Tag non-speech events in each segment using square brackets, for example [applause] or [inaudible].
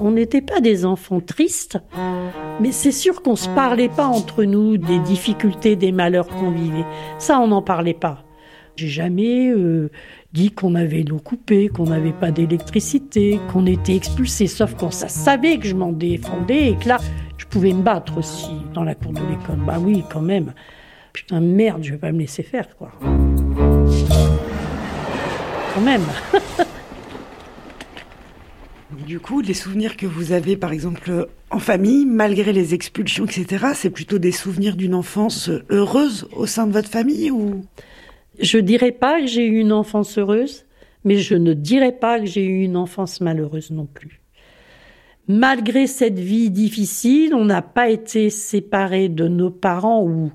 On n'était pas des enfants tristes, mais c'est sûr qu'on se parlait pas entre nous des difficultés, des malheurs qu'on vivait. Ça, on n'en parlait pas. J'ai jamais euh, dit qu'on avait l'eau coupée, qu'on n'avait pas d'électricité, qu'on était expulsé, sauf qu'on savait que je m'en défendais et que là, je pouvais me battre aussi dans la cour de l'école. Bah oui, quand même. Putain, merde, je vais pas me laisser faire, quoi. Quand même. [laughs] Du coup, les souvenirs que vous avez, par exemple, en famille, malgré les expulsions, etc., c'est plutôt des souvenirs d'une enfance heureuse au sein de votre famille ou? Je dirais pas que j'ai eu une enfance heureuse, mais je ne dirais pas que j'ai eu une enfance malheureuse non plus. Malgré cette vie difficile, on n'a pas été séparés de nos parents ou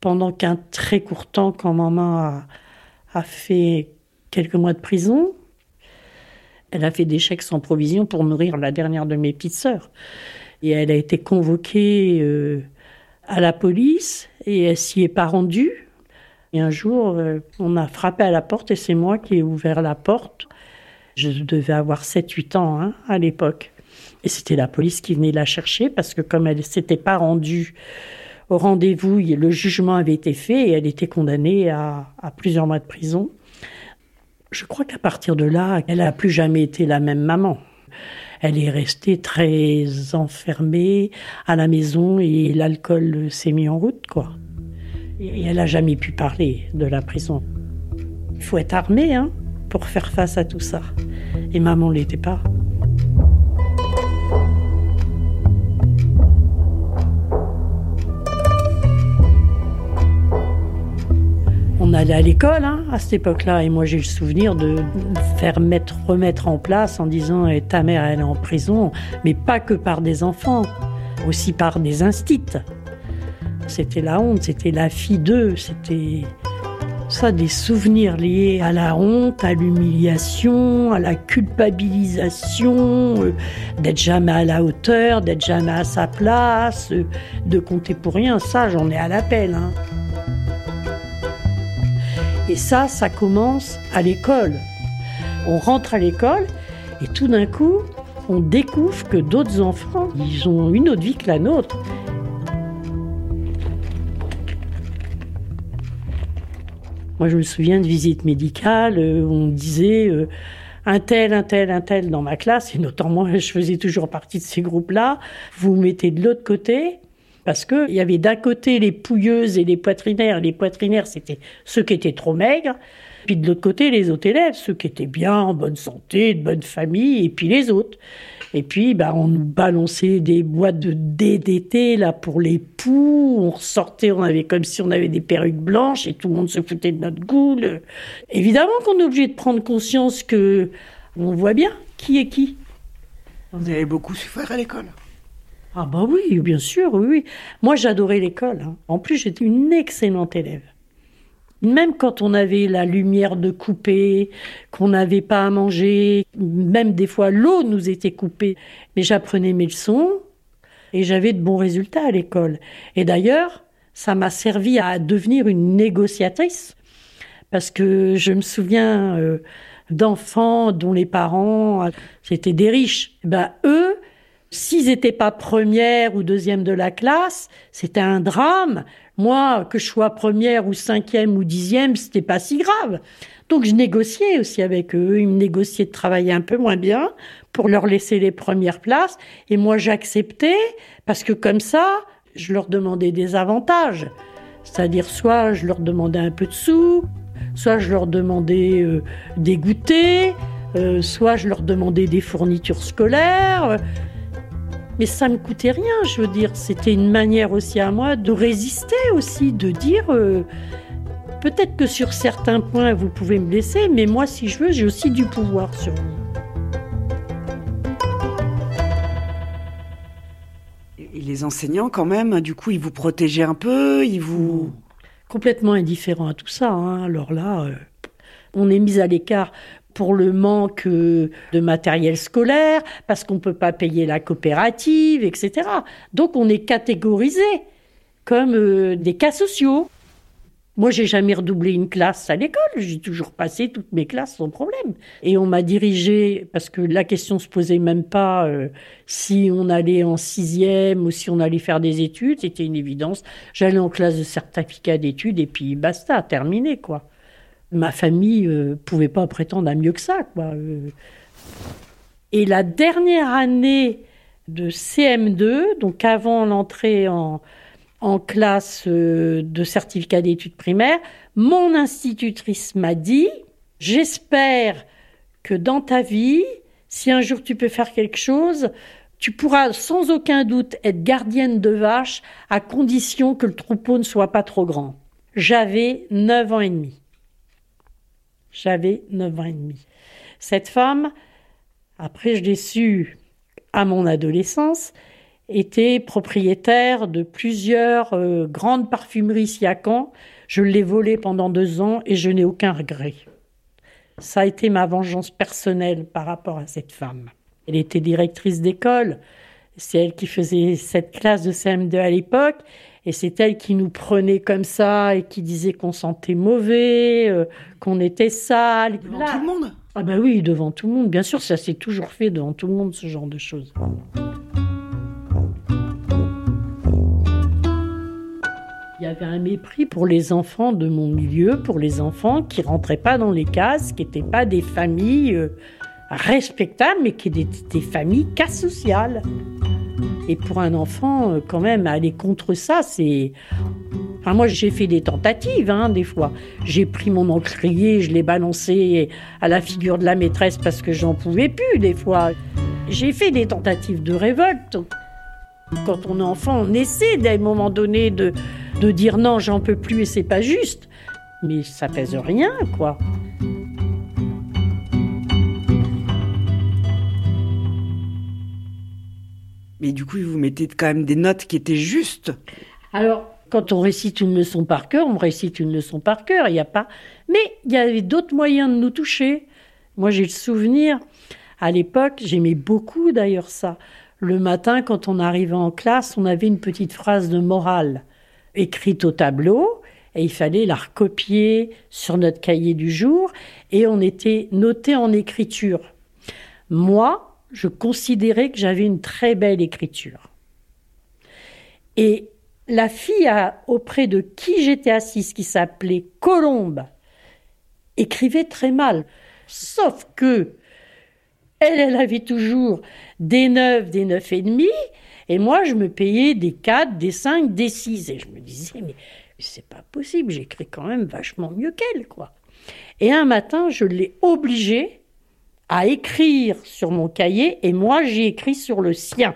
pendant qu'un très court temps, quand maman a, a fait quelques mois de prison, elle a fait des chèques sans provision pour nourrir la dernière de mes petites sœurs. Et elle a été convoquée euh, à la police et elle s'y est pas rendue. Et un jour, euh, on a frappé à la porte et c'est moi qui ai ouvert la porte. Je devais avoir 7-8 ans hein, à l'époque. Et c'était la police qui venait la chercher parce que comme elle s'était pas rendue au rendez-vous, le jugement avait été fait et elle était condamnée à, à plusieurs mois de prison. Je crois qu'à partir de là, elle n'a plus jamais été la même maman. Elle est restée très enfermée à la maison et l'alcool s'est mis en route, quoi. Et elle n'a jamais pu parler de la prison. Il faut être armé, hein, pour faire face à tout ça. Et maman l'était pas. On allait à l'école hein, à cette époque-là et moi j'ai le souvenir de faire mettre, remettre en place en disant eh, ta mère elle est en prison, mais pas que par des enfants, aussi par des instits. C'était la honte, c'était la fille d'eux, c'était ça des souvenirs liés à la honte, à l'humiliation, à la culpabilisation, euh, d'être jamais à la hauteur, d'être jamais à sa place, euh, de compter pour rien. Ça, j'en ai à l'appel. Hein. Et ça, ça commence à l'école. On rentre à l'école et tout d'un coup, on découvre que d'autres enfants, ils ont une autre vie que la nôtre. Moi, je me souviens de visites médicales euh, on disait euh, un tel, un tel, un tel dans ma classe, et notamment, [laughs] je faisais toujours partie de ces groupes-là. Vous mettez de l'autre côté, parce qu'il y avait d'un côté les pouilleuses et les poitrinaires. Les poitrinaires, c'était ceux qui étaient trop maigres. Puis de l'autre côté, les autres élèves, ceux qui étaient bien, en bonne santé, de bonne famille, et puis les autres. Et puis, bah, on nous balançait des boîtes de DDT, là, pour les poux. On ressortait, on avait comme si on avait des perruques blanches et tout le monde se foutait de notre goule. Évidemment qu'on est obligé de prendre conscience que on voit bien qui est qui. Vous avez beaucoup souffert à l'école ah bah oui, bien sûr, oui. Moi, j'adorais l'école. hein. En plus, j'étais une excellente élève. Même quand on avait la lumière de couper, qu'on n'avait pas à manger, même des fois l'eau nous était coupée, mais j'apprenais mes leçons et j'avais de bons résultats à l'école. Et d'ailleurs, ça m'a servi à devenir une négociatrice parce que je me souviens euh, d'enfants dont les parents euh, c'était des riches. Ben eux, S'ils n'étaient pas première ou deuxième de la classe, c'était un drame. Moi, que je sois première ou cinquième ou dixième, c'était pas si grave. Donc je négociais aussi avec eux. Ils me négociaient de travailler un peu moins bien pour leur laisser les premières places. Et moi, j'acceptais parce que comme ça, je leur demandais des avantages. C'est-à-dire soit je leur demandais un peu de sous, soit je leur demandais euh, des goûters, euh, soit je leur demandais des fournitures scolaires. Mais ça me coûtait rien, je veux dire. C'était une manière aussi à moi de résister aussi, de dire euh, peut-être que sur certains points vous pouvez me laisser, mais moi, si je veux, j'ai aussi du pouvoir sur vous. Et les enseignants, quand même, du coup, ils vous protégeaient un peu, ils vous. Complètement indifférent à tout ça. hein. Alors là, euh, on est mis à l'écart pour le manque euh, de matériel scolaire, parce qu'on ne peut pas payer la coopérative, etc. Donc on est catégorisé comme euh, des cas sociaux. Moi, j'ai jamais redoublé une classe à l'école. J'ai toujours passé toutes mes classes sans problème. Et on m'a dirigé parce que la question se posait même pas euh, si on allait en sixième ou si on allait faire des études. C'était une évidence. J'allais en classe de certificat d'études et puis basta, terminé quoi. Ma famille euh, pouvait pas prétendre à mieux que ça quoi. Euh. Et la dernière année de CM2, donc avant l'entrée en classe euh, de certificat d'études primaires, mon institutrice m'a dit, j'espère que dans ta vie, si un jour tu peux faire quelque chose, tu pourras sans aucun doute être gardienne de vaches à condition que le troupeau ne soit pas trop grand. J'avais 9 ans et demi. J'avais 9 ans et demi. Cette femme, après je l'ai su à mon adolescence, était propriétaire de plusieurs euh, grandes parfumeries Caen. Je l'ai volé pendant deux ans et je n'ai aucun regret. Ça a été ma vengeance personnelle par rapport à cette femme. Elle était directrice d'école. C'est elle qui faisait cette classe de CM2 à l'époque. Et c'est elle qui nous prenait comme ça et qui disait qu'on sentait mauvais, euh, qu'on était sale. Devant tout le monde? Ah ben oui, devant tout le monde. Bien sûr, ça s'est toujours fait devant tout le monde, ce genre de choses. Il y avait un mépris pour les enfants de mon milieu, pour les enfants qui rentraient pas dans les cases, qui n'étaient pas des familles euh, respectables, mais qui étaient des familles cas sociales. Et pour un enfant, euh, quand même, aller contre ça, c'est. Enfin, moi, j'ai fait des tentatives, hein, des fois. J'ai pris mon encrier, je l'ai balancé à la figure de la maîtresse parce que j'en pouvais plus, des fois. J'ai fait des tentatives de révolte. Quand on est enfant, on essaie d'un moment donné de, de dire non, j'en peux plus et c'est pas juste. Mais ça pèse rien, quoi. Mais du coup, vous mettez quand même des notes qui étaient justes. Alors, quand on récite une leçon par cœur, on récite une leçon par cœur, il n'y a pas. Mais il y avait d'autres moyens de nous toucher. Moi, j'ai le souvenir, à l'époque, j'aimais beaucoup d'ailleurs ça. Le matin, quand on arrivait en classe, on avait une petite phrase de morale écrite au tableau et il fallait la recopier sur notre cahier du jour et on était noté en écriture. Moi, je considérais que j'avais une très belle écriture. Et la fille auprès de qui j'étais assise, qui s'appelait Colombe, écrivait très mal. Sauf que elle, elle avait toujours des neuf, des neuf et demi, et moi, je me payais des 4, des 5, des 6. Et je me disais, mais c'est pas possible, j'écris quand même vachement mieux qu'elle, quoi. Et un matin, je l'ai obligée à écrire sur mon cahier, et moi, j'ai écrit sur le sien.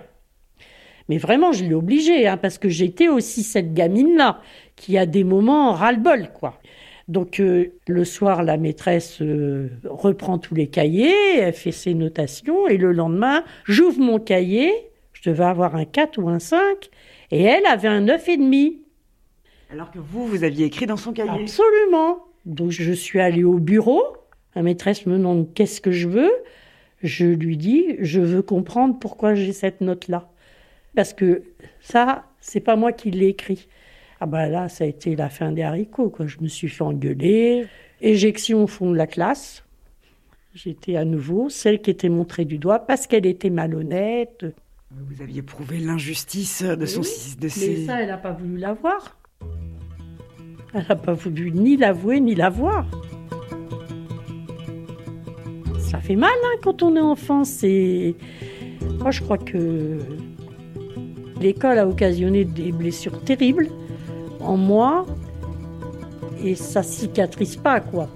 Mais vraiment, je l'ai obligée, hein, parce que j'étais aussi cette gamine-là, qui a des moments ras-le-bol, quoi. Donc euh, le soir, la maîtresse euh, reprend tous les cahiers, elle fait ses notations, et le lendemain, j'ouvre mon cahier, je devais avoir un 4 ou un 5, et elle avait un 9,5. Alors que vous, vous aviez écrit dans son cahier? Absolument. Donc je suis allée au bureau, la maîtresse me demande qu'est-ce que je veux, je lui dis, je veux comprendre pourquoi j'ai cette note-là. Parce que ça, c'est pas moi qui l'ai écrit. Ah ben là, ça a été la fin des haricots. Quoi. Je me suis fait engueuler. Éjection au fond de la classe. J'étais à nouveau celle qui était montrée du doigt parce qu'elle était malhonnête. Vous aviez prouvé l'injustice de son oui, de ses... Mais ça, elle n'a pas voulu l'avoir. Elle n'a pas voulu ni l'avouer ni l'avoir. Ça fait mal hein, quand on est enfant. C'est... Moi, je crois que l'école a occasionné des blessures terribles en moi et ça cicatrise pas quoi.